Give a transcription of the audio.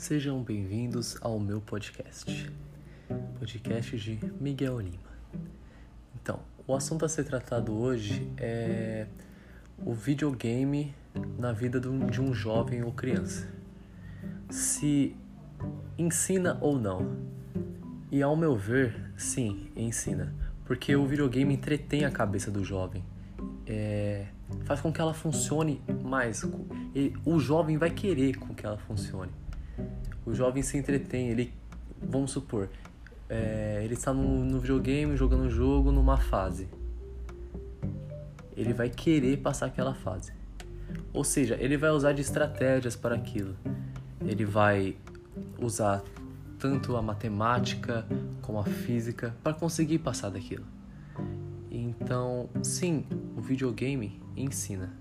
Sejam bem-vindos ao meu podcast, podcast de Miguel Lima. Então, o assunto a ser tratado hoje é o videogame na vida de um jovem ou criança. Se ensina ou não. E ao meu ver, sim, ensina, porque o videogame entretém a cabeça do jovem. É, faz com que ela funcione mais. O jovem vai querer com que ela funcione. O jovem se entretém, ele, vamos supor, é, ele está no, no videogame jogando um jogo numa fase. Ele vai querer passar aquela fase. Ou seja, ele vai usar de estratégias para aquilo. Ele vai usar tanto a matemática como a física para conseguir passar daquilo. Então, sim, o videogame ensina.